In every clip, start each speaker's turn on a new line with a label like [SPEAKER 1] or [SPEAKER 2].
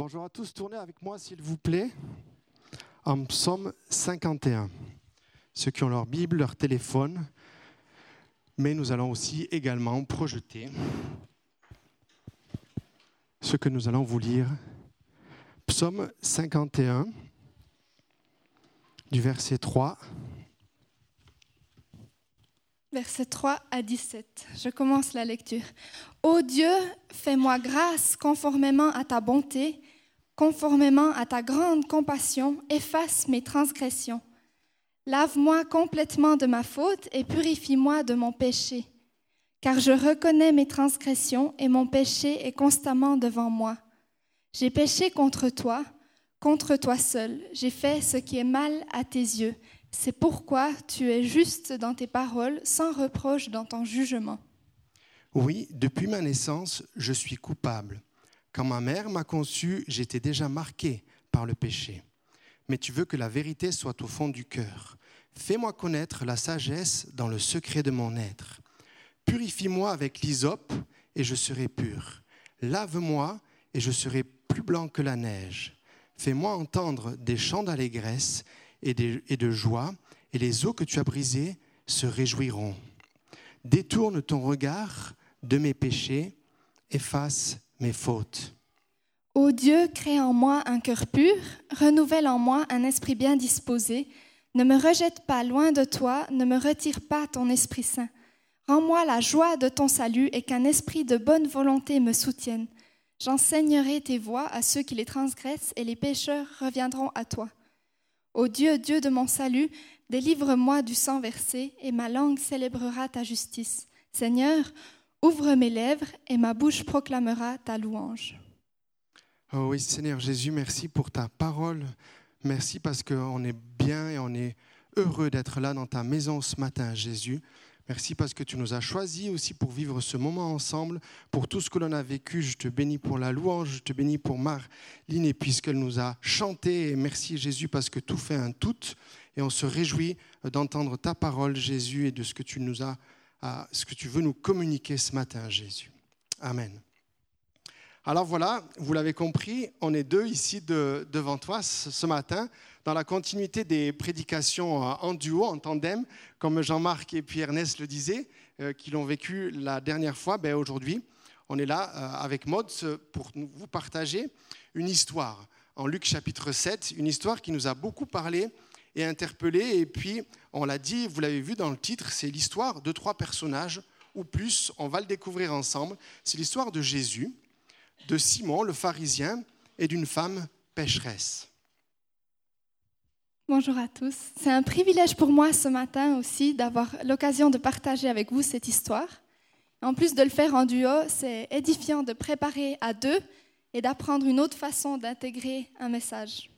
[SPEAKER 1] Bonjour à tous, tournez avec moi s'il vous plaît en psaume 51. Ceux qui ont leur Bible, leur téléphone, mais nous allons aussi également projeter ce que nous allons vous lire. Psaume 51, du verset 3.
[SPEAKER 2] Verset 3 à 17. Je commence la lecture. Ô Dieu, fais-moi grâce conformément à ta bonté, conformément à ta grande compassion, efface mes transgressions. Lave-moi complètement de ma faute et purifie-moi de mon péché. Car je reconnais mes transgressions et mon péché est constamment devant moi. J'ai péché contre toi, contre toi seul. J'ai fait ce qui est mal à tes yeux. C'est pourquoi tu es juste dans tes paroles, sans reproche dans ton jugement.
[SPEAKER 1] Oui, depuis ma naissance, je suis coupable. Quand ma mère m'a conçu, j'étais déjà marqué par le péché. Mais tu veux que la vérité soit au fond du cœur. Fais-moi connaître la sagesse dans le secret de mon être. Purifie-moi avec l'hysope et je serai pur. Lave-moi et je serai plus blanc que la neige. Fais-moi entendre des chants d'allégresse et de joie, et les eaux que tu as brisées se réjouiront. Détourne ton regard de mes péchés, efface mes fautes.
[SPEAKER 2] Ô Dieu, crée en moi un cœur pur, renouvelle en moi un esprit bien disposé. Ne me rejette pas loin de toi, ne me retire pas ton Esprit Saint. Rends-moi la joie de ton salut et qu'un esprit de bonne volonté me soutienne. J'enseignerai tes voies à ceux qui les transgressent et les pécheurs reviendront à toi. Ô Dieu, Dieu de mon salut, délivre-moi du sang versé et ma langue célébrera ta justice. Seigneur, ouvre mes lèvres et ma bouche proclamera ta louange.
[SPEAKER 1] Oh oui, Seigneur Jésus, merci pour ta parole. Merci parce qu'on est bien et on est heureux d'être là dans ta maison ce matin, Jésus. Merci parce que tu nous as choisis aussi pour vivre ce moment ensemble, pour tout ce que l'on a vécu. Je te bénis pour la louange, je te bénis pour Marline puisqu'elle nous a chanté. Merci Jésus parce que tout fait un tout. Et on se réjouit d'entendre ta parole, Jésus, et de ce que tu nous as, ce que tu veux nous communiquer ce matin, Jésus. Amen. Alors voilà, vous l'avez compris, on est deux ici devant toi ce matin, dans la continuité des prédications euh, en duo, en tandem, comme Jean-Marc et puis Ernest le disaient, euh, qui l'ont vécu la dernière fois. Ben aujourd'hui, on est là euh, avec Maud pour vous partager une histoire en Luc chapitre 7, une histoire qui nous a beaucoup parlé et interpellé. Et puis, on l'a dit, vous l'avez vu dans le titre, c'est l'histoire de trois personnages, ou plus, on va le découvrir ensemble. C'est l'histoire de Jésus, de Simon le pharisien et d'une femme pécheresse.
[SPEAKER 2] Bonjour à tous. C'est un privilège pour moi ce matin aussi d'avoir l'occasion de partager avec vous cette histoire. En plus de le faire en duo, c'est édifiant de préparer à deux et d'apprendre une autre façon d'intégrer un message.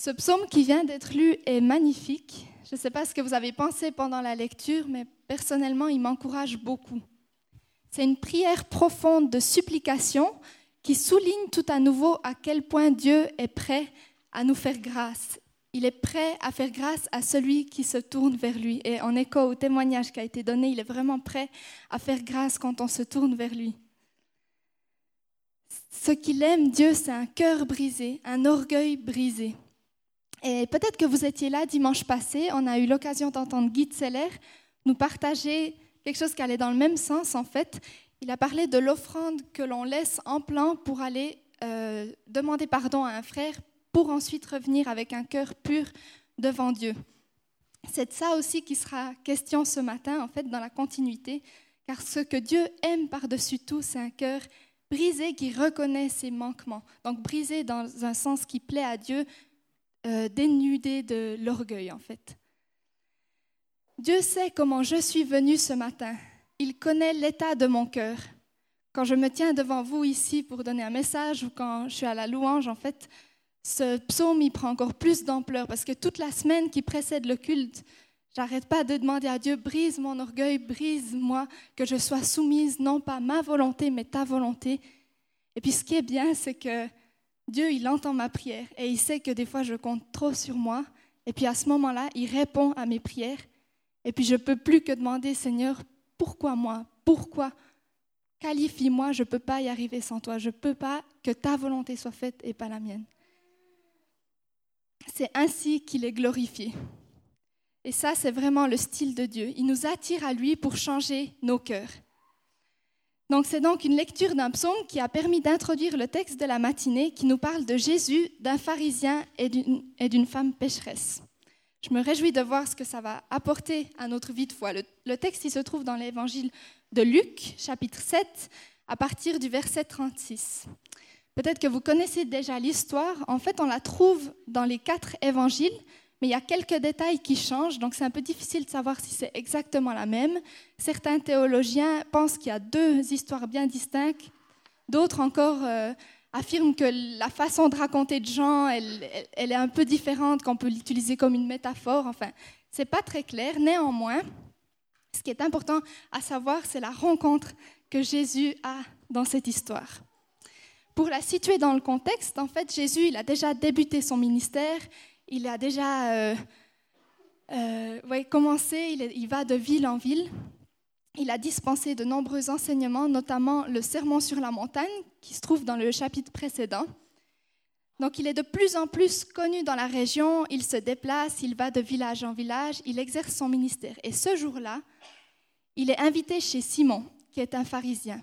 [SPEAKER 2] Ce psaume qui vient d'être lu est magnifique. Je ne sais pas ce que vous avez pensé pendant la lecture, mais personnellement, il m'encourage beaucoup. C'est une prière profonde de supplication qui souligne tout à nouveau à quel point Dieu est prêt à nous faire grâce. Il est prêt à faire grâce à celui qui se tourne vers lui. Et en écho au témoignage qui a été donné, il est vraiment prêt à faire grâce quand on se tourne vers lui. Ce qu'il aime, Dieu, c'est un cœur brisé, un orgueil brisé. Et peut-être que vous étiez là dimanche passé, on a eu l'occasion d'entendre Guy Seller nous partager quelque chose qui allait dans le même sens en fait. Il a parlé de l'offrande que l'on laisse en plan pour aller euh, demander pardon à un frère pour ensuite revenir avec un cœur pur devant Dieu. C'est de ça aussi qui sera question ce matin, en fait, dans la continuité, car ce que Dieu aime par-dessus tout, c'est un cœur brisé qui reconnaît ses manquements. Donc brisé dans un sens qui plaît à Dieu, euh, dénudé de l'orgueil, en fait. Dieu sait comment je suis venu ce matin. Il connaît l'état de mon cœur. Quand je me tiens devant vous ici pour donner un message ou quand je suis à la louange, en fait, ce psaume il prend encore plus d'ampleur parce que toute la semaine qui précède le culte, j'arrête pas de demander à Dieu brise mon orgueil, brise-moi, que je sois soumise non pas ma volonté mais ta volonté. Et puis ce qui est bien, c'est que Dieu il entend ma prière et il sait que des fois je compte trop sur moi. Et puis à ce moment-là, il répond à mes prières et puis je ne peux plus que demander, Seigneur, pourquoi moi? Pourquoi? Qualifie-moi, je ne peux pas y arriver sans toi, je ne peux pas que ta volonté soit faite et pas la mienne. C'est ainsi qu'il est glorifié. Et ça, c'est vraiment le style de Dieu. Il nous attire à lui pour changer nos cœurs. Donc c'est donc une lecture d'un psaume qui a permis d'introduire le texte de la matinée qui nous parle de Jésus, d'un pharisien et d'une femme pécheresse. Je me réjouis de voir ce que ça va apporter à notre vie de foi. Le, texte se trouve dans l'évangile de Luc, chapitre 7, à partir du verset 36. Peut-être que vous connaissez déjà l'histoire. En fait, on la trouve dans les quatre évangiles, mais il y a quelques détails qui changent, donc c'est un peu difficile de savoir si c'est exactement la même. Certains théologiens pensent qu'il y a deux histoires bien distinctes, d'autres encore euh, affirment que la façon de raconter de Jean, elle, est un peu différente, qu'on peut l'utiliser comme une métaphore. Enfin, c'est pas très clair. Néanmoins, ce qui est important à savoir, c'est la rencontre que Jésus a dans cette histoire. Pour la situer dans le contexte, en fait, Jésus, il a déjà débuté son ministère il a déjà euh, euh, commencé, il, va de ville en ville. Il a dispensé de nombreux enseignements, notamment le Sermon sur la montagne, qui se trouve dans le chapitre précédent. Donc il est de plus en plus connu dans la région, il se déplace, il va de village en village, il exerce son ministère. Et ce jour-là, il est invité chez Simon, qui est un pharisien.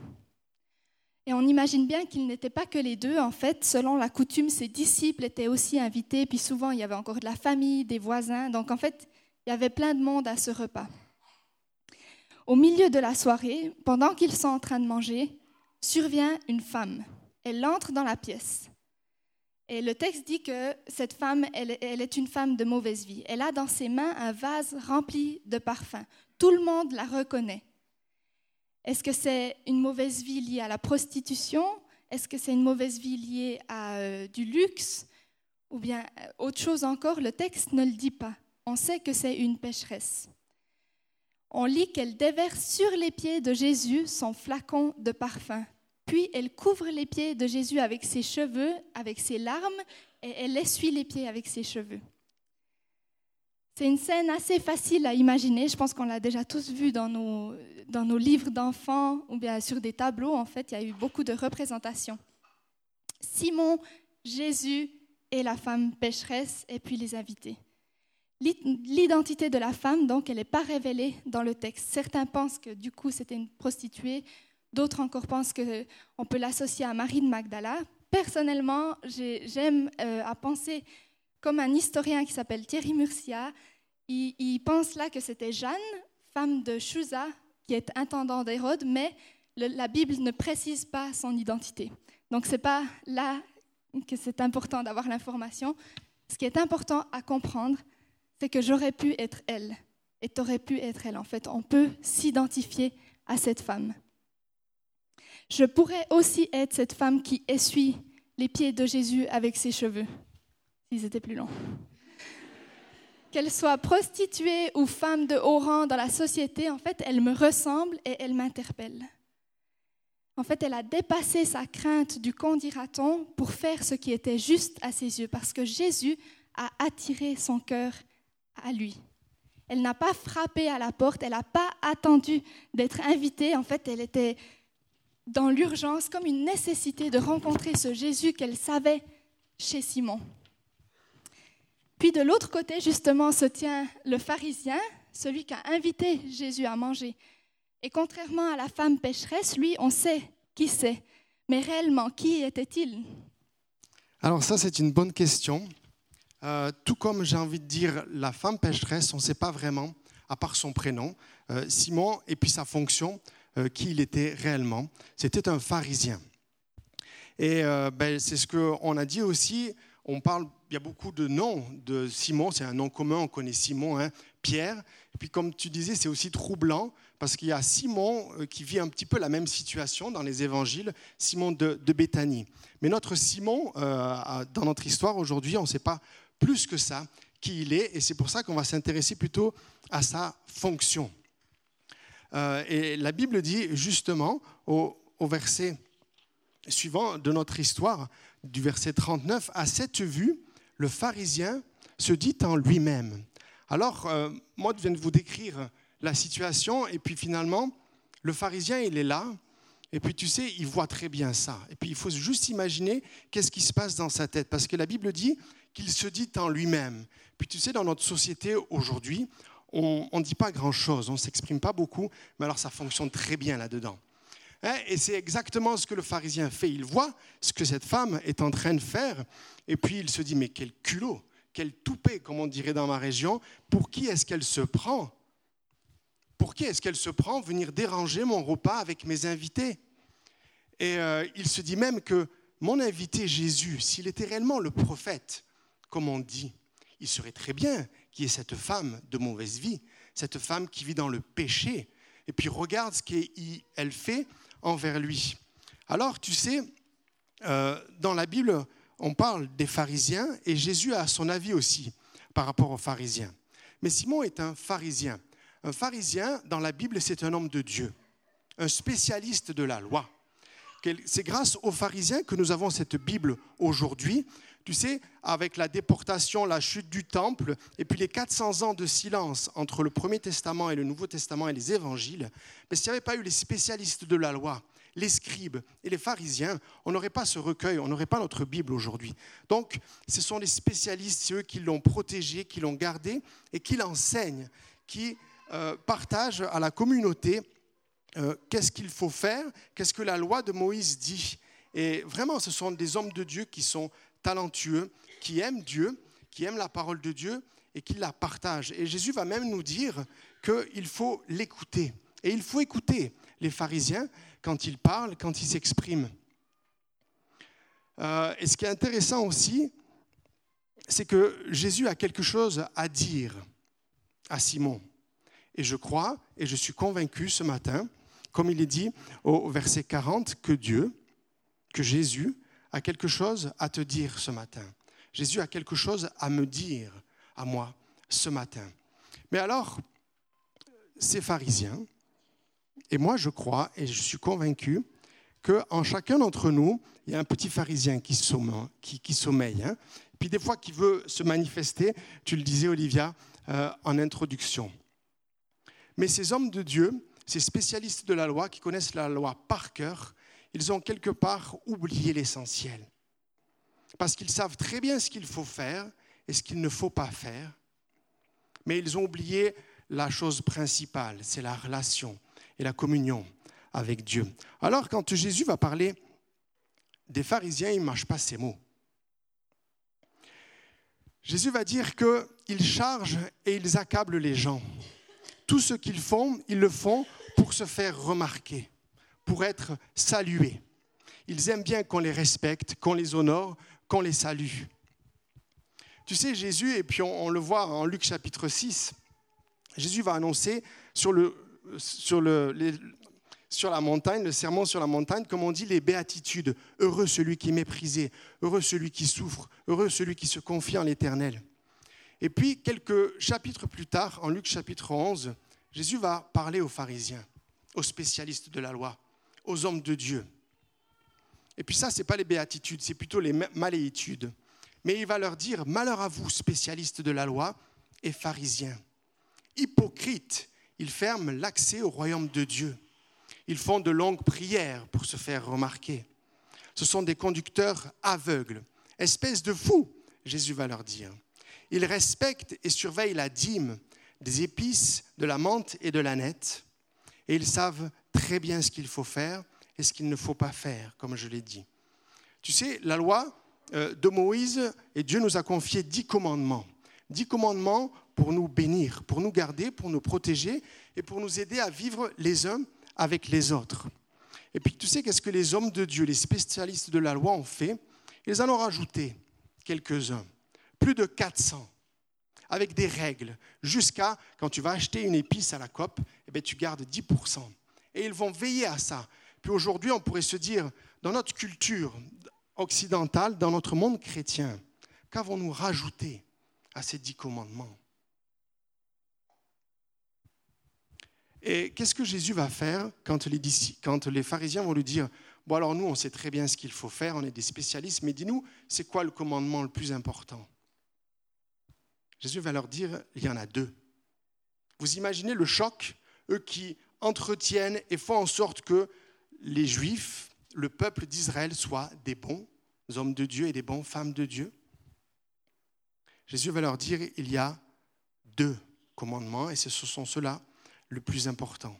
[SPEAKER 2] Et on imagine bien qu'ils n'étaient pas que les deux. En fait, selon la coutume, ses disciples étaient aussi invités. Puis souvent, il y avait encore de la famille, des voisins. Donc en fait, il y avait plein de monde à ce repas. Au milieu de la soirée, pendant qu'ils sont en train de manger, survient une femme. Elle entre dans la pièce. Et le texte dit que cette femme, elle, elle, est une femme de mauvaise vie. Elle a dans ses mains un vase rempli de parfums. Tout le monde la reconnaît. Est-ce que c'est une mauvaise vie liée à la prostitution? Est-ce que c'est une mauvaise vie liée à euh, du luxe? Ou bien euh, autre chose encore, le texte ne le dit pas. On sait que c'est une pécheresse. On lit qu'elle déverse sur les pieds de Jésus son flacon de parfum. Puis elle couvre les pieds de Jésus avec ses cheveux, avec ses larmes, et elle essuie les pieds avec ses cheveux. C'est une scène assez facile à imaginer. Je pense qu'on l'a déjà tous vu dans nos, dans nos livres d'enfants ou bien sur des tableaux. En fait, il y a eu beaucoup de représentations. Simon, Jésus et la femme pécheresse et puis les invités. L'identité de la femme, donc, elle n'est pas révélée dans le texte. Certains pensent que du coup c'était une prostituée, d'autres encore pensent qu'on peut l'associer à Marie de Magdala. Personnellement, j'aime euh, à penser comme un historien qui s'appelle Thierry Murcia, il, pense là que c'était Jeanne, femme de Chusa, qui est intendant d'Hérode, mais la Bible ne précise pas son identité. Donc ce n'est pas là que c'est important d'avoir l'information. Ce qui est important à comprendre, c'est que j'aurais pu être elle, et tu aurais pu être elle. En fait, on peut s'identifier à cette femme. Je pourrais aussi être cette femme qui essuie les pieds de Jésus avec ses cheveux s'ils étaient plus longs. Qu'elle soit prostituée ou femme de haut rang dans la société, en fait, elle me ressemble et elle m'interpelle. En fait, elle a dépassé sa crainte du qu'en dira-t-on pour faire ce qui était juste à ses yeux, parce que Jésus a attiré son cœur à lui. Elle n'a pas frappé à la porte, elle n'a pas attendu d'être invitée. En fait, elle était dans l'urgence, comme une nécessité de rencontrer ce Jésus qu'elle savait chez Simon. Puis de l'autre côté, justement, se tient le pharisien, celui qui a invité Jésus à manger. Et contrairement à la femme pécheresse, lui, on sait qui c'est. Mais réellement, qui était-il?
[SPEAKER 1] Alors ça, c'est une bonne question. Euh, tout comme j'ai envie de dire la femme pécheresse, on ne sait pas vraiment, à part son prénom, euh, Simon, et puis sa fonction, euh, qui il était réellement. C'était un pharisien. Et ben, c'est ce qu'on a dit aussi, on parle il y a beaucoup de noms de Simon, c'est un nom commun, on connaît Simon, hein, Pierre. Et puis comme tu disais, c'est aussi troublant parce qu'il y a Simon euh, qui vit un petit peu la même situation dans les évangiles, Simon de, Béthanie. Mais notre Simon, euh, dans notre histoire aujourd'hui, on ne sait pas plus que ça qui il est, et c'est pour ça qu'on va s'intéresser plutôt à sa fonction. Euh, et la Bible dit justement au verset suivant de notre histoire, du verset 39, à cette vue, le pharisien se dit en lui-même. Alors, euh, moi, je viens de vous décrire la situation, et puis finalement, le pharisien, il est là, Et puis tu sais, il voit très bien ça. Et puis il faut juste imaginer qu'est-ce qui se passe dans sa tête. Parce que la Bible dit qu'il se dit en lui-même. Puis tu sais, dans notre société aujourd'hui, on ne dit pas grand-chose, on ne s'exprime pas beaucoup, mais alors ça fonctionne très bien là-dedans. Hein, et c'est exactement ce que le pharisien fait. Il voit ce que cette femme est en train de faire, et puis il se dit, mais quel culot, quel toupet, comme on dirait dans ma région, pour qui est-ce qu'elle se prend? Pour qui est-ce qu'elle se prend venir déranger mon repas avec mes invités? Et euh, il se dit même que mon invité Jésus, s'il était réellement le prophète, comme on dit, il serait très bien qu'il y ait cette femme de mauvaise vie, cette femme qui vit dans le péché, et puis regarde ce qu'elle fait envers lui. Alors, tu sais, euh, dans la Bible, on parle des pharisiens, et Jésus a son avis aussi par rapport aux pharisiens. Mais Simon est un pharisien. Un pharisien, dans la Bible, c'est un homme de Dieu, un spécialiste de la loi. C'est grâce aux pharisiens que nous avons cette Bible aujourd'hui, tu sais, avec la déportation, la chute du temple, et puis les 400 ans de silence entre le Premier Testament et le Nouveau Testament et les évangiles, mais s'il n'y avait pas eu les spécialistes de la loi, les scribes et les pharisiens, on n'aurait pas ce recueil, on n'aurait pas notre Bible aujourd'hui. Donc, ce sont les spécialistes, c'est eux qui l'ont protégé, qui l'ont gardé et qui l'enseignent, qui euh, partagent à la communauté euh, qu'est-ce qu'il faut faire, qu'est-ce que la loi de Moïse dit. Et vraiment, ce sont des hommes de Dieu qui sont talentueux, qui aiment Dieu, qui aiment la parole de Dieu et qui la partagent. Et Jésus va même nous dire qu'il faut l'écouter. Et il faut écouter les pharisiens quand ils parlent, quand ils s'expriment. Euh, et ce qui est intéressant aussi, c'est que Jésus a quelque chose à dire à Simon. Et je crois, et je suis convaincu ce matin, comme il est dit au verset 40, que Dieu, que Jésus a quelque chose à te dire ce matin. Jésus a quelque chose à me dire à moi ce matin. Mais alors, ces pharisiens, et moi je crois et je suis convaincu qu'en chacun d'entre nous, il y a un petit pharisien qui sommeille, qui, sommeille hein. puis des fois qui veut se manifester, tu le disais Olivia euh, en introduction. Mais ces hommes de Dieu, ces spécialistes de la loi qui connaissent la loi par cœur, ils ont quelque part oublié l'essentiel. Parce qu'ils savent très bien ce qu'il faut faire et ce qu'il ne faut pas faire, mais ils ont oublié la chose principale, c'est la relation et la communion avec Dieu. Alors quand Jésus va parler des pharisiens, il ne mâche pas ces mots. Jésus va dire qu'ils chargent et ils accablent les gens. Tout ce qu'ils font, ils le font pour se faire remarquer pour être salués. Ils aiment bien qu'on les respecte, qu'on les honore, qu'on les salue. Tu sais, Jésus, et puis on, le voit en Luc chapitre 6, Jésus va annoncer sur, sur, la montagne, le sermon sur la montagne, comme on dit, les béatitudes. Heureux celui qui est méprisé, heureux celui qui souffre, heureux celui qui se confie en l'Éternel. Et puis, quelques chapitres plus tard, en Luc chapitre 11, Jésus va parler aux pharisiens, aux spécialistes de la loi aux hommes de Dieu. Et puis ça, ce n'est pas les béatitudes, c'est plutôt les maléitudes. Mais il va leur dire, malheur à vous, spécialistes de la loi et pharisiens. Hypocrites, ils ferment l'accès au royaume de Dieu. Ils font de longues prières pour se faire remarquer. Ce sont des conducteurs aveugles. Espèce de fous, Jésus va leur dire. Ils respectent et surveillent la dîme, des épices, de la menthe et de la nette. Et ils savent très bien ce qu'il faut faire et ce qu'il ne faut pas faire, comme je l'ai dit. Tu sais, la loi euh, de Moïse, et Dieu nous a confié dix commandements. Dix commandements pour nous bénir, pour nous garder, pour nous protéger et pour nous aider à vivre les uns avec les autres. Et puis tu sais qu'est-ce que les hommes de Dieu, les spécialistes de la loi ont fait? Ils en ont rajouté quelques-uns, plus de 400, avec des règles, jusqu'à quand tu vas acheter une épice à la COP, eh bien, tu gardes 10% et ils vont veiller à ça. Puis aujourd'hui, on pourrait se dire, dans notre culture occidentale, dans notre monde chrétien, qu'avons-nous rajouté à ces dix commandements? Et qu'est-ce que Jésus va faire quand les, pharisiens vont lui dire, bon alors nous, on sait très bien ce qu'il faut faire, on est des spécialistes, mais dis-nous, c'est quoi le commandement le plus important? Jésus va leur dire, il y en a deux. Vous imaginez le choc, eux qui entretiennent et font en sorte que les Juifs, le peuple d'Israël, soient des bons hommes de Dieu et des bonnes femmes de Dieu Jésus va leur dire, il y a deux commandements et ce sont ceux-là le plus important.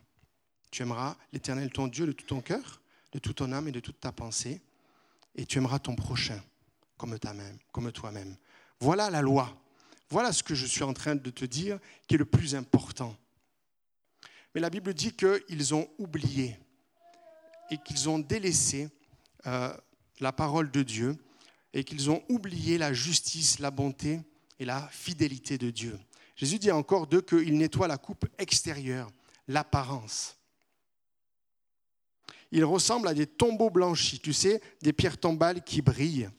[SPEAKER 1] Tu aimeras l'Éternel ton Dieu de tout ton cœur, de toute ton âme et de toute ta pensée, et tu aimeras ton prochain comme toi-même. Voilà la loi. Voilà ce que je suis en train de te dire qui est le plus important. Mais la Bible dit qu'ils ont oublié et qu'ils ont délaissé euh, la parole de Dieu et qu'ils ont oublié la justice, la bonté et la fidélité de Dieu. Jésus dit encore d'eux qu'il nettoie la coupe extérieure, l'apparence. Il ressemble à des tombeaux blanchis, tu sais, des pierres tombales qui brillent,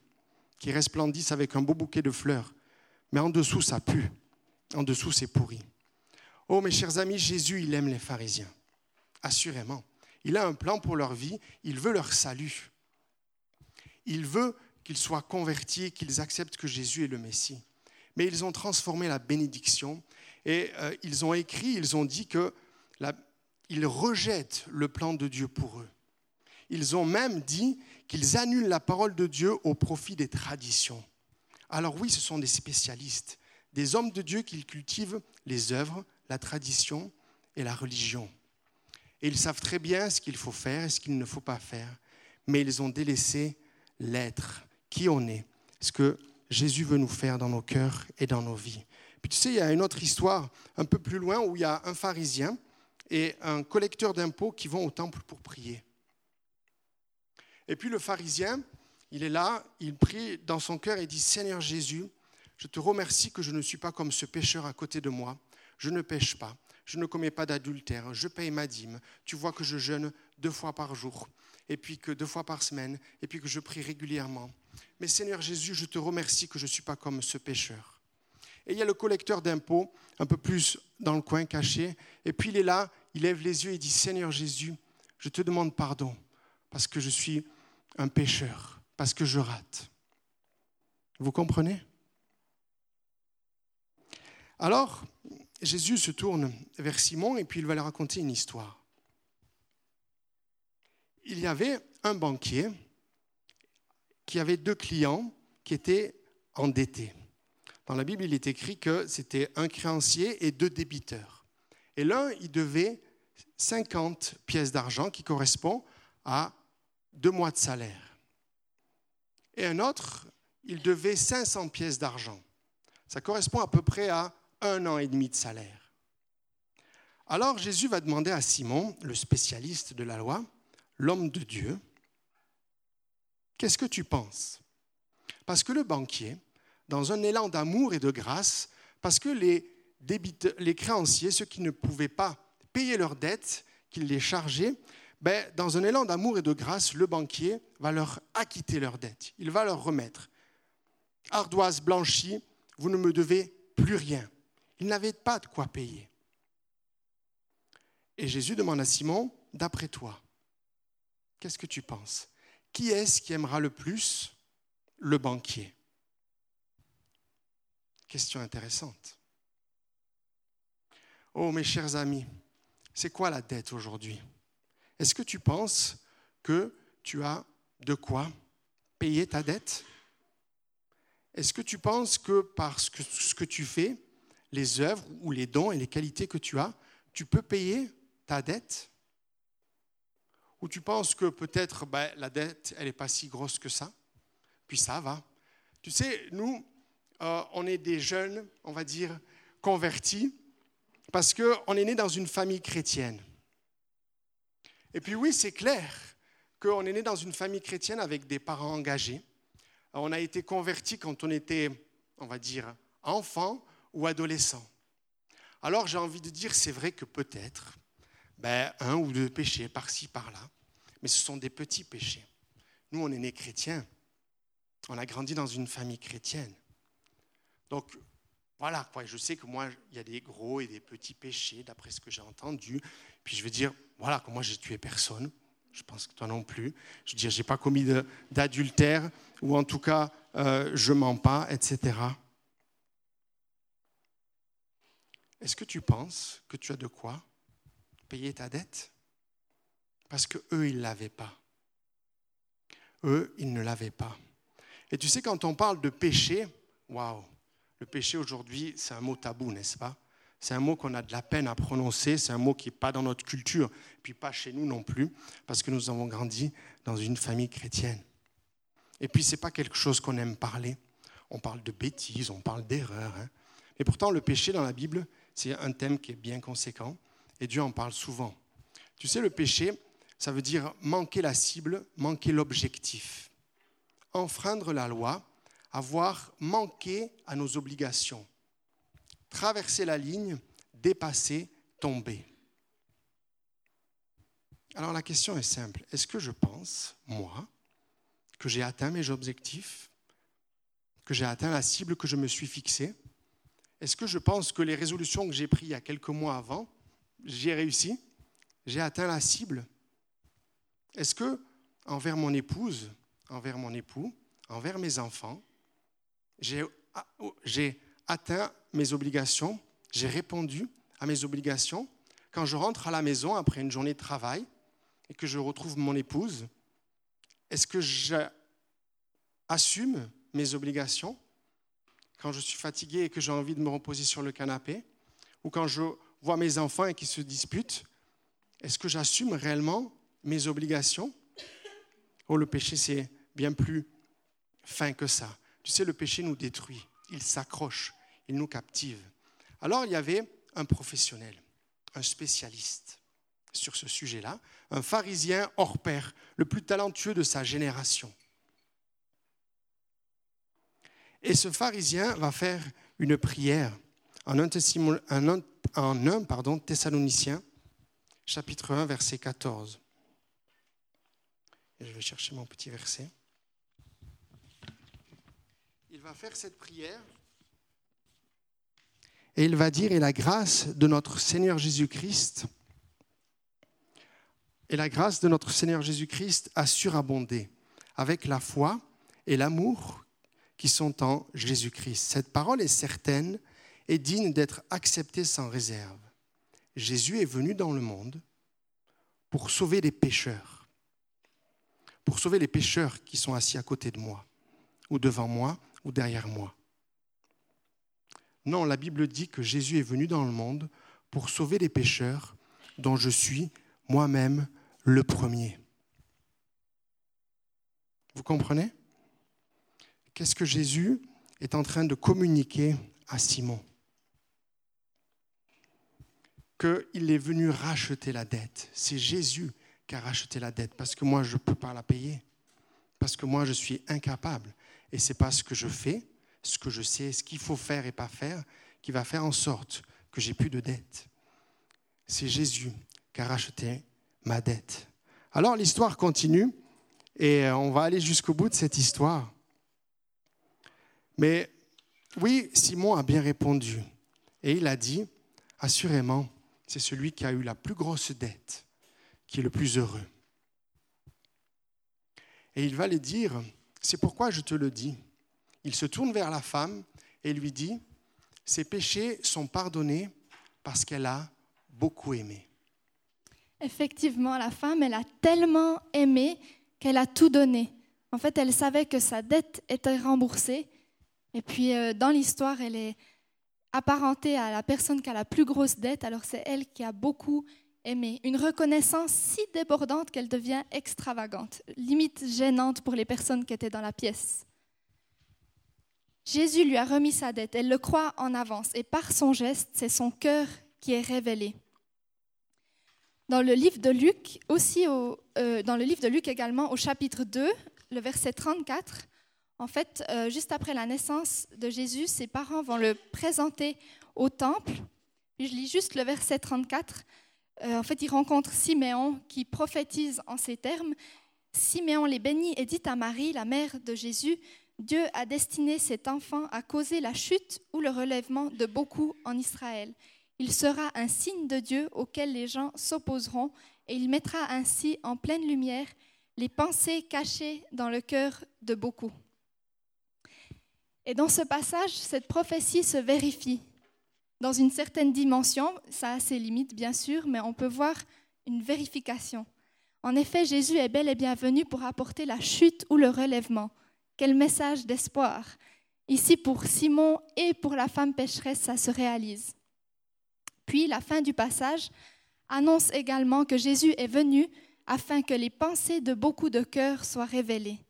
[SPEAKER 1] qui resplendissent avec un beau bouquet de fleurs. Mais en dessous, ça pue. En dessous, c'est pourri. Oh, mes chers amis, Jésus, il aime les pharisiens. Assurément. Il a un plan pour leur vie. Il veut leur salut. Il veut qu'ils soient convertis, qu'ils acceptent que Jésus est le Messie mais ils ont transformé la bénédiction et euh, ils ont écrit, ils ont dit que ils rejettent le plan de Dieu pour eux. Ils ont même dit qu'ils annulent la parole de Dieu au profit des traditions. Alors oui, ce sont des spécialistes, des hommes de Dieu qui cultivent les œuvres, la tradition et la religion. Et ils savent très bien ce qu'il faut faire et ce qu'il ne faut pas faire, mais ils ont délaissé l'être, qui on est, ce que Jésus veut nous faire dans nos cœurs et dans nos vies. Puis tu sais, il y a une autre histoire un peu plus loin où il y a un pharisien et un collecteur d'impôts qui vont au temple pour prier. Et puis le pharisien, il est là, il prie dans son cœur et dit, Seigneur Jésus, je te remercie que je ne suis pas comme ce pécheur à côté de moi. Je ne pêche pas, je ne commets pas d'adultère, je paye ma dîme. Tu vois que je jeûne deux fois par jour, et puis que deux fois par semaine, et puis que je prie régulièrement. Mais Seigneur Jésus, je te remercie que je ne suis pas comme ce pécheur. Et il y a le collecteur d'impôts, un peu plus dans le coin caché, et puis il est là, il lève les yeux et dit, Seigneur Jésus, je te demande pardon parce que je suis un pécheur, parce que je rate. Vous comprenez? Alors, Jésus se tourne vers Simon et puis il va lui raconter une histoire. Il y avait un banquier qui avait deux clients qui étaient endettés. Dans la Bible, il est écrit que c'était un créancier et deux débiteurs. Et l'un, il devait 50 pièces d'argent qui correspond à deux mois de salaire. Et un autre, il devait 500 pièces d'argent. Ça correspond à peu près à un an et demi de salaire. Alors Jésus va demander à Simon, le spécialiste de la loi, l'homme de Dieu, Qu'est-ce que tu penses? Parce que le banquier, dans un élan d'amour et de grâce, parce que les, les créanciers, ceux qui ne pouvaient pas payer leurs dettes, qu'il les chargeait, ben, dans un élan d'amour et de grâce, le banquier va leur acquitter leurs dettes. Il va leur remettre. Ardoise blanchie, vous ne me devez plus rien. Ils n'avaient pas de quoi payer. Et Jésus demande à Simon, d'après toi, qu'est-ce que tu penses? Qui est-ce qui aimera le plus le banquier? Question intéressante. Oh mes chers amis, c'est quoi la dette aujourd'hui? Est-ce que tu penses que tu as de quoi payer ta dette? Est-ce que tu penses que que ce que tu fais, les œuvres ou les dons et les qualités que tu as, tu peux payer ta dette? Ou tu penses que peut-être ben, la dette, elle n'est pas si grosse que ça, puis ça va. Tu sais, nous, euh, on est des jeunes, on va dire, convertis, parce qu'on est né dans une famille chrétienne. Et puis oui, c'est clair qu'on est né dans une famille chrétienne avec des parents engagés. On a été convertis quand on était, on va dire, enfant ou adolescent. Alors j'ai envie de dire, c'est vrai que peut-être, ben, un ou deux péchés par-ci, par-là. Mais ce sont des petits péchés. Nous, on est nés chrétiens. On a grandi dans une famille chrétienne. Donc, voilà, je sais que moi, il y a des gros et des petits péchés, d'après ce que j'ai entendu. Puis je veux dire, voilà, que moi, j'ai tué personne. Je pense que toi non plus. Je veux dire, je n'ai pas commis d'adultère, ou en tout cas, euh, je mens pas, etc. Est-ce que tu penses que tu as de quoi payer ta dette? Parce que eux, ils ne l'avaient pas. Eux, ils ne l'avaient pas. Et tu sais, quand on parle de péché, waouh, le péché aujourd'hui, c'est un mot tabou, n'est-ce pas? C'est un mot qu'on a de la peine à prononcer, c'est un mot qui n'est pas dans notre culture, puis pas chez nous non plus, parce que nous avons grandi dans une famille chrétienne. Et puis, ce n'est pas quelque chose qu'on aime parler. On parle de bêtises, on parle d'erreurs. Hein. Mais pourtant, le péché dans la Bible, c'est un thème qui est bien conséquent, et Dieu en parle souvent. Tu sais, le péché, ça veut dire manquer la cible, manquer l'objectif. Enfreindre la loi, avoir manqué à nos obligations. Traverser la ligne, dépasser, tomber. Alors la question est simple. Est-ce que je pense, moi, que j'ai atteint mes objectifs, que j'ai atteint la cible que je me suis fixée? Est-ce que je pense que les résolutions que j'ai prises il y a quelques mois avant, j'ai réussi J'ai atteint la cible? Est-ce que, envers mon épouse, envers mon époux, envers mes enfants, j'ai atteint mes obligations, j'ai répondu à mes obligations? Quand je rentre à la maison après une journée de travail et que je retrouve mon épouse, est-ce que j'assume mes obligations? Quand je suis fatigué et que j'ai envie de me reposer sur le canapé Ou quand je vois mes enfants et qu'ils se disputent, est-ce que j'assume réellement mes obligations? Oh, le péché, c'est bien plus fin que ça. Tu sais, le péché nous détruit, il s'accroche, il nous captive. Alors il y avait un professionnel, un spécialiste sur ce sujet-là, un pharisien hors pair, le plus talentueux de sa génération. Et ce pharisien va faire une prière en 1, en pardon, Thessaloniciens, chapitre 1, verset 14. Et je vais chercher mon petit verset il va faire cette prière et il va dire, et la grâce de notre Seigneur Jésus-Christ, et la grâce de notre Seigneur Jésus-Christ a surabondé avec la foi et l'amour qui sont en Jésus-Christ. Cette parole est certaine et digne d'être acceptée sans réserve. Jésus est venu dans le monde pour sauver les pécheurs, pour sauver les pécheurs qui sont assis à côté de moi ou devant moi ou derrière moi. Non, la Bible dit que Jésus est venu dans le monde pour sauver les pécheurs dont je suis moi-même le premier. Vous comprenez? Qu'est-ce que Jésus est en train de communiquer à Simon? Qu'il est venu racheter la dette. C'est Jésus qui a racheté la dette parce que moi, je ne peux pas la payer. Parce que moi, je suis incapable. Et ce n'est pas ce que je fais, ce que je sais, ce qu'il faut faire et pas faire, qui va faire en sorte que j'ai plus de dette. C'est Jésus qui a racheté ma dette. Alors l'histoire continue et euh, on va aller jusqu'au bout de cette histoire. Mais oui, Simon a bien répondu et il a dit, assurément, c'est celui qui a eu la plus grosse dette qui est le plus heureux. Et il va lui dire, c'est pourquoi je te le dis. Il se tourne vers la femme et lui dit, ses péchés sont pardonnés parce qu'elle a beaucoup aimé.
[SPEAKER 2] Effectivement, la femme, elle a tellement aimé qu'elle a tout donné. En fait, elle savait que sa dette était remboursée. Et puis, euh, dans l'histoire, elle est apparentée à la personne qui a la plus grosse dette. Alors, c'est elle qui a beaucoup une reconnaissance si débordante qu'elle devient extravagante, limite gênante pour les personnes qui étaient dans la pièce. Jésus lui a remis sa dette, elle le croit en avance, et par son geste, c'est son cœur qui est révélé. Dans le livre de Luc, aussi euh, dans le livre de Luc également, au chapitre 2, le verset 34, en fait, euh, juste après la naissance de Jésus, ses parents vont le présenter au temple. Je lis juste le verset 34. Euh, en fait, il rencontre Siméon qui prophétise en ces termes. Siméon les bénit et dit à Marie, la mère de Jésus, Dieu a destiné cet enfant à causer la chute ou le relèvement de beaucoup en Israël. Il sera un signe de Dieu auquel les gens s'opposeront et il mettra ainsi en pleine lumière les pensées cachées dans le cœur de beaucoup. Et dans ce passage, cette prophétie se vérifie dans une certaine dimension, ça a ses limites bien sûr, mais on peut voir une vérification. En effet, Jésus est bel et bien venu pour apporter la chute ou le relèvement. Quel message d'espoir. Ici, pour Simon et pour la femme pécheresse, ça se réalise. Puis, la fin du passage annonce également que Jésus est venu afin que les pensées de beaucoup de cœurs soient révélées.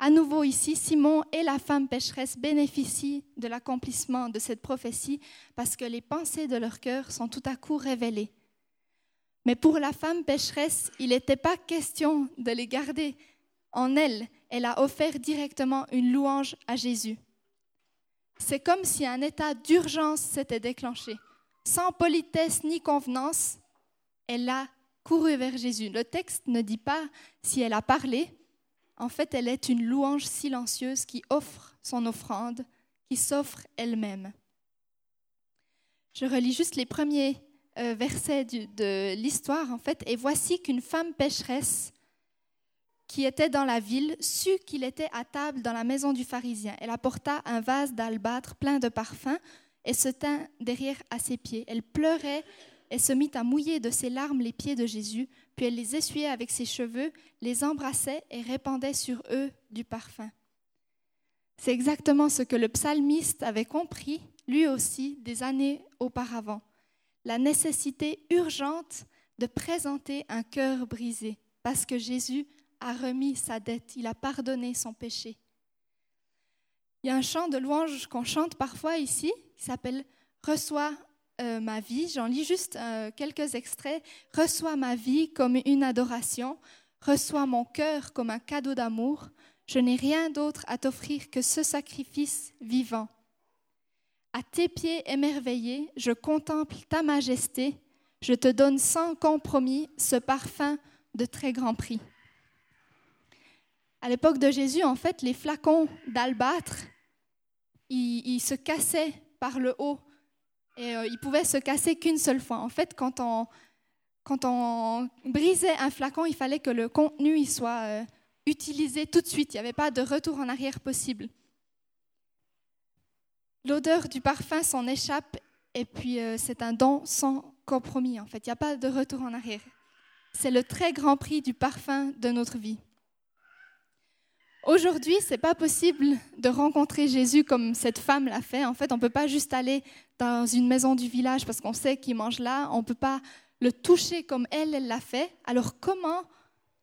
[SPEAKER 2] À nouveau ici, Simon et la femme pécheresse bénéficient de l'accomplissement de cette prophétie parce que les pensées de leur cœur sont tout à coup révélées. Mais pour la femme pécheresse, il n'était pas question de les garder en elle. Elle a offert directement une louange à Jésus. C'est comme si un état d'urgence s'était déclenché. Sans politesse ni convenance, elle a couru vers Jésus. Le texte ne dit pas si elle a parlé. En fait, elle est une louange silencieuse qui offre son offrande, qui s'offre elle-même. Je relis juste les premiers euh, versets de l'histoire, en fait. Et voici qu'une femme pécheresse qui était dans la ville sut qu'il était à table dans la maison du pharisien. Elle apporta un vase d'albâtre plein de parfums et se tint derrière à ses pieds. Elle pleurait et se mit à mouiller de ses larmes les pieds de Jésus, puis elle les essuyait avec ses cheveux, les embrassait et répandait sur eux du parfum. C'est exactement ce que le psalmiste avait compris, lui aussi, des années auparavant. La nécessité urgente de présenter un cœur brisé, parce que Jésus a remis sa dette, il a pardonné son péché. Il y a un chant de louange qu'on chante parfois ici, qui s'appelle Reçois euh, ma vie. J'en lis juste euh, quelques extraits. Reçois ma vie comme une adoration. Reçois mon cœur comme un cadeau d'amour. Je n'ai rien d'autre à t'offrir que ce sacrifice vivant. À tes pieds émerveillés, je contemple ta majesté. Je te donne sans compromis ce parfum de très grand prix. À l'époque de Jésus, en fait, les flacons d'albâtre, ils se cassaient par le haut et euh, il pouvait se casser qu'une seule fois. En fait, quand on, brisait un flacon, il fallait que le contenu il soit euh, utilisé tout de suite. Il n'y avait pas de retour en arrière possible. L'odeur du parfum s'en échappe et puis euh, c'est un don sans compromis. En fait, il n'y a pas de retour en arrière. C'est le très grand prix du parfum de notre vie. Aujourd'hui, ce n'est pas possible de rencontrer Jésus comme cette femme l'a fait. En fait, on peut pas juste aller dans une maison du village parce qu'on sait qu'il mange là. On ne peut pas le toucher comme elle, elle l'a fait. Alors comment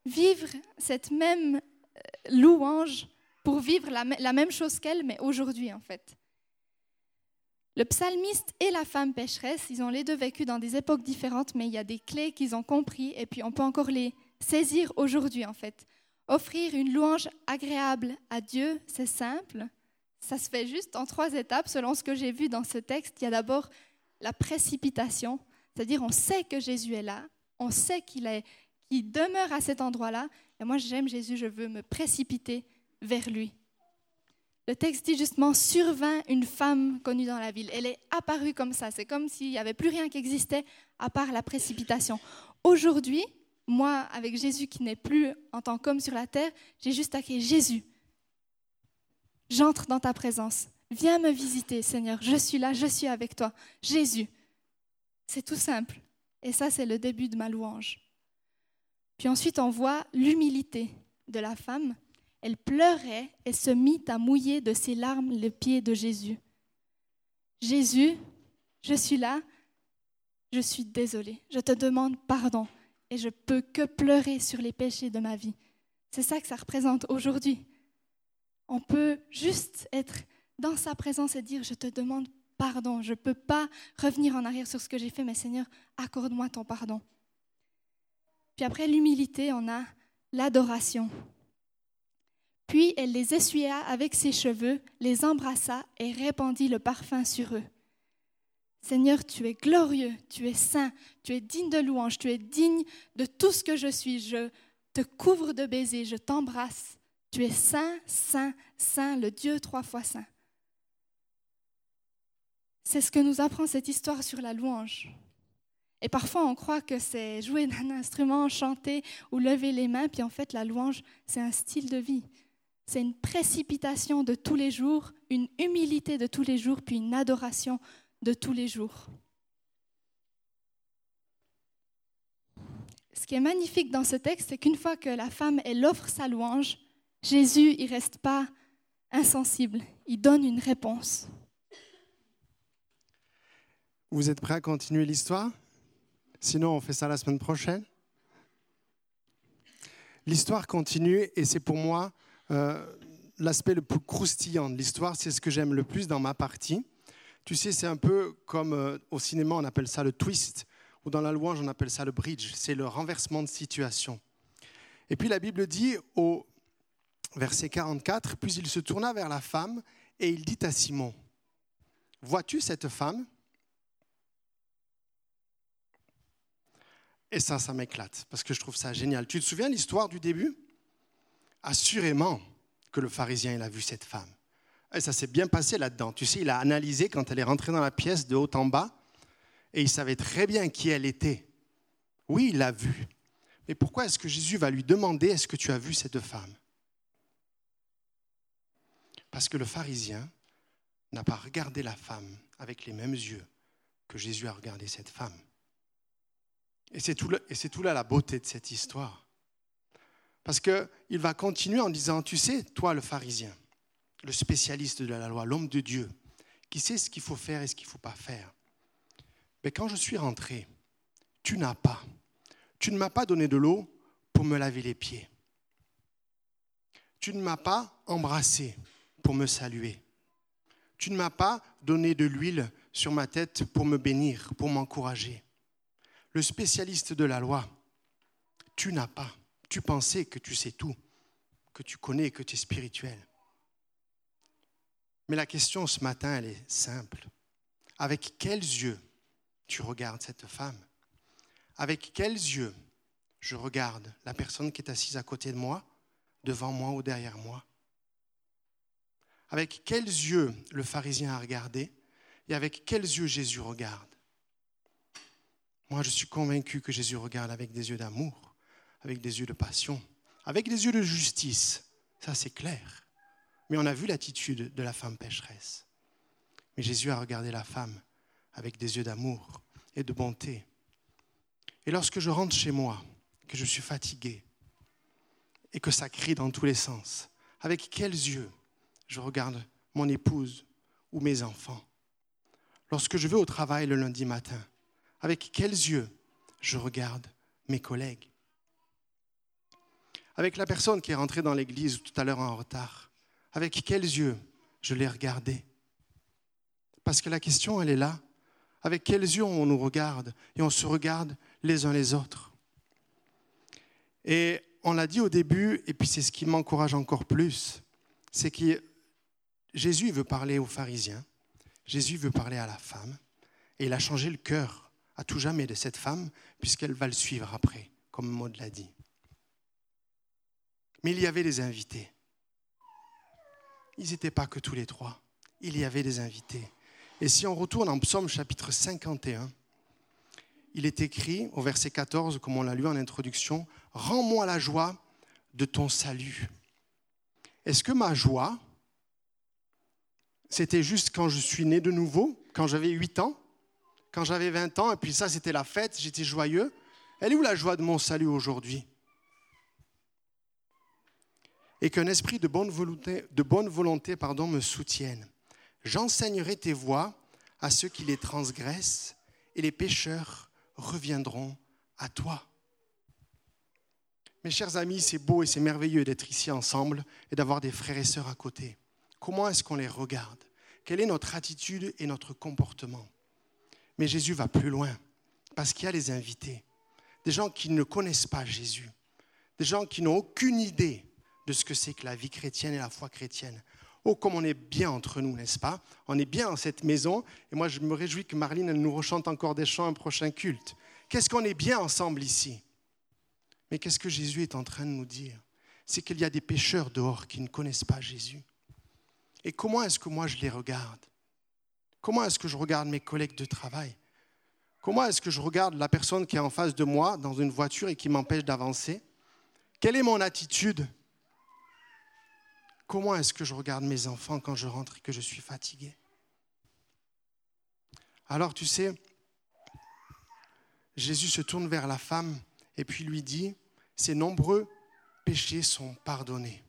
[SPEAKER 2] vivre cette même euh, louange pour vivre la, la même chose qu'elle, mais aujourd'hui en fait? Le psalmiste et la femme pécheresse, ils ont les deux vécu dans des époques différentes, mais il y a des clés qu'ils ont compris et puis on peut encore les saisir aujourd'hui en fait. Offrir une louange agréable à Dieu, c'est simple. Ça se fait juste en trois étapes selon ce que j'ai vu dans ce texte. Il y a d'abord la précipitation, c'est-à-dire on sait que Jésus est là, on sait qu'il est, qu'il demeure à cet endroit-là. Et moi, j'aime Jésus, je veux me précipiter vers lui. Le texte dit justement survint une femme connue dans la ville. Elle est apparue comme ça. C'est comme s'il n'y avait plus rien qui existait à part la précipitation. Aujourd'hui, moi, avec Jésus qui n'est plus en tant qu'homme sur la terre, j'ai juste crier Jésus. J'entre dans ta présence. Viens me visiter, Seigneur. Je suis là, je suis avec toi. Jésus. C'est tout simple. Et ça, c'est le début de ma louange. Puis ensuite, on voit l'humilité de la femme. Elle pleurait et se mit à mouiller de ses larmes les pieds de Jésus. Jésus, je suis là, je suis désolée, je te demande pardon et je peux que pleurer sur les péchés de ma vie. C'est ça que ça représente aujourd'hui. On peut juste être dans sa présence et dire, je te demande pardon, je ne peux pas revenir en arrière sur ce que j'ai fait, mais Seigneur, accorde-moi ton pardon. Puis après l'humilité, on a l'adoration. Puis elle les essuya avec ses cheveux, les embrassa et répandit le parfum sur eux. Seigneur, tu es glorieux, tu es saint, tu es digne de louange, tu es digne de tout ce que je suis. Je te couvre de baisers, je t'embrasse. Tu es saint, saint, saint, le Dieu trois fois saint. C'est ce que nous apprend cette histoire sur la louange. Et parfois, on croit que c'est jouer d'un instrument, chanter ou lever les mains, puis en fait, la louange, c'est un style de vie. C'est une précipitation de tous les jours, une humilité de tous les jours, puis une adoration de tous les jours. ce qui est magnifique dans ce texte, c'est qu'une fois que la femme, elle offre sa louange, Jésus, il reste pas insensible, il donne une réponse.
[SPEAKER 1] Vous êtes prêts à continuer l'histoire? Sinon, on fait ça la semaine prochaine. L'histoire continue et c'est pour moi euh, l'aspect le plus croustillant de l'histoire. C'est ce que j'aime le plus dans ma partie. Tu sais, c'est un peu comme euh, au cinéma, on appelle ça le twist, ou dans la louange, on appelle ça le bridge. C'est le renversement de situation. Et puis la Bible dit au verset 44, puis il se tourna vers la femme et il dit à Simon, vois-tu cette femme? Et ça, ça m'éclate, parce que je trouve ça génial. Tu te souviens l'histoire du début? Assurément que le pharisien, il a vu cette femme. Et ça s'est bien passé là-dedans. Tu sais, il a analysé quand elle est rentrée dans la pièce de haut en bas, et il savait très bien qui elle était. Oui, il l'a vue. Mais pourquoi est-ce que Jésus va lui demander, est-ce que tu as vu cette femme? Parce que le pharisien n'a pas regardé la femme avec les mêmes yeux que Jésus a regardé cette femme. Et c'est tout, tout, là la beauté de cette histoire. Parce qu'il va continuer en disant, tu sais, toi le pharisien, le spécialiste de la loi, l'homme de Dieu, qui sait ce qu'il faut faire et ce qu'il ne faut pas faire. Mais quand je suis rentré, tu n'as pas. Tu ne m'as pas donné de l'eau pour me laver les pieds. Tu ne m'as pas embrassé pour me saluer. Tu ne m'as pas donné de l'huile sur ma tête pour me bénir, pour m'encourager le spécialiste de la loi, tu n'as pas. Tu pensais que tu sais tout, que tu connais, que tu es spirituel. Mais la question ce matin, elle est simple. Avec quels yeux tu regardes cette femme? Avec quels yeux je regarde la personne qui est assise à côté de moi, devant moi ou derrière moi? Avec quels yeux le pharisien a regardé et avec quels yeux Jésus regarde? Moi, je suis convaincu que Jésus regarde avec des yeux d'amour, avec des yeux de passion, avec des yeux de justice. Ça, c'est clair. Mais on a vu l'attitude de la femme pécheresse. Mais Jésus a regardé la femme avec des yeux d'amour et de bonté. Et lorsque je rentre chez moi, que je suis fatigué et que ça crie dans tous les sens, avec quels yeux je regarde mon épouse ou mes enfants? Lorsque je vais au travail le lundi matin, avec quels yeux je regarde mes collègues? Avec la personne qui est rentrée dans l'église tout à l'heure en retard, avec quels yeux je l'ai regardé? Parce que la question, elle est là. Avec quels yeux on nous regarde et on se regarde les uns les autres? Et on l'a dit au début, et puis c'est ce qui m'encourage encore plus, c'est que Jésus veut parler aux pharisiens, Jésus veut parler à la femme, et il a changé le cœur à tout jamais de cette femme, puisqu'elle va le suivre après, comme Maud l'a dit. Mais il y avait des invités. Ils n'étaient pas que tous les trois. Il y avait des invités. Et si on retourne en psaume chapitre 51, il est écrit au verset 14, comme on l'a lu en introduction, Rends-moi la joie de ton salut. Est-ce que ma joie, c'était juste quand je suis né de nouveau, quand j'avais 8 ans quand j'avais 20 ans, et puis ça, c'était la fête, j'étais joyeux? Elle est où la joie de mon salut aujourd'hui? Et qu'un esprit de bonne volonté, me soutienne. J'enseignerai tes voies à ceux qui les transgressent, et les pécheurs reviendront à toi. Mes chers amis, c'est beau et c'est merveilleux d'être ici ensemble et d'avoir des frères et sœurs à côté. Comment est-ce qu'on les regarde? Quelle est notre attitude et notre comportement? Mais Jésus va plus loin, parce qu'il y a les invités, des gens qui ne connaissent pas Jésus, des gens qui n'ont aucune idée de ce que c'est que la vie chrétienne et la foi chrétienne. Oh, comme on est bien entre nous, n'est-ce pas? On est bien dans cette maison, et moi je me réjouis que Marlene nous rechante encore des chants un prochain culte. Qu'est-ce qu'on est bien ensemble ici? Mais qu'est-ce que Jésus est en train de nous dire? C'est qu'il y a des pécheurs dehors qui ne connaissent pas Jésus. Et comment est-ce que moi je les regarde? Comment est-ce que je regarde mes collègues de travail? Comment est-ce que je regarde la personne qui est en face de moi dans une voiture et qui m'empêche d'avancer? Quelle est mon attitude? Comment est-ce que je regarde mes enfants quand je rentre et que je suis fatigué? Alors tu sais, Jésus se tourne vers la femme et puis lui dit, ses nombreux péchés sont pardonnés.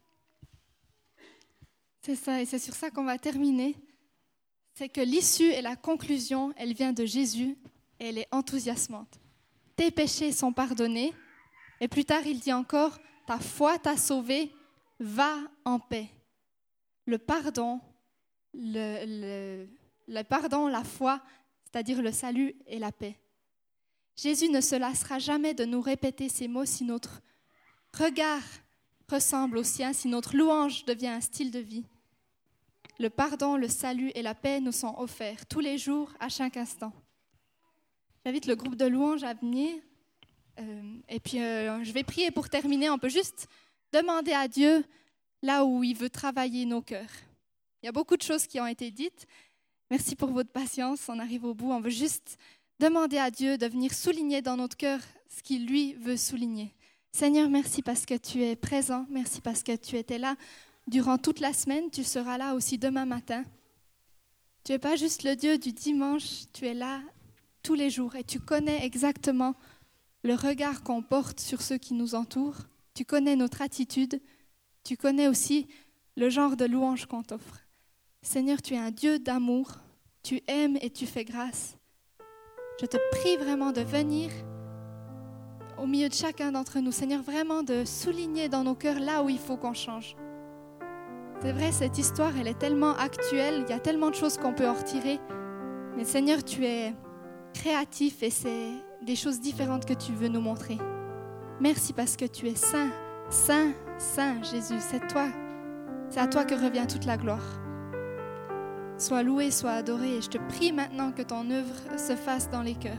[SPEAKER 2] C'est ça, et c'est sur ça qu'on va terminer. C'est que l'issue et la conclusion, elle vient de Jésus et elle est enthousiasmante. Tes péchés sont pardonnés. Et plus tard, il dit encore, ta foi t'a sauvé, va en paix. Le pardon, le, pardon, la foi, c'est-à-dire le salut et la paix. Jésus ne se lassera jamais de nous répéter ces mots si notre regard ressemble au sien, si notre louange devient un style de vie. Le pardon, le salut et la paix nous sont offerts tous les jours, à chaque instant. J'invite le groupe de louanges à venir. Euh, et puis, euh, je vais prier pour terminer. On peut juste demander à Dieu là où il veut travailler nos cœurs. Il y a beaucoup de choses qui ont été dites. Merci pour votre patience. On arrive au bout. On veut juste demander à Dieu de venir souligner dans notre cœur ce qu'il lui veut souligner. Seigneur, merci parce que tu es présent. Merci parce que tu étais là durant toute la semaine. Tu seras là aussi demain matin. Tu n'es pas juste le Dieu du dimanche. Tu es là tous les jours et tu connais exactement le regard qu'on porte sur ceux qui nous entourent. Tu connais notre attitude. Tu connais aussi le genre de louange qu'on t'offre. Seigneur, tu es un Dieu d'amour. Tu aimes et tu fais grâce. Je te prie vraiment de venir au milieu de chacun d'entre nous, Seigneur, vraiment de souligner dans nos cœurs là où il faut qu'on change. C'est vrai, cette histoire, elle est tellement actuelle, il y a tellement de choses qu'on peut en retirer. Mais Seigneur, tu es créatif et c'est des choses différentes que tu veux nous montrer. Merci parce que tu es saint, saint, saint, Jésus. C'est toi, c'est à toi que revient toute la gloire. Sois loué, sois adoré et je te prie maintenant que ton œuvre se fasse dans les cœurs.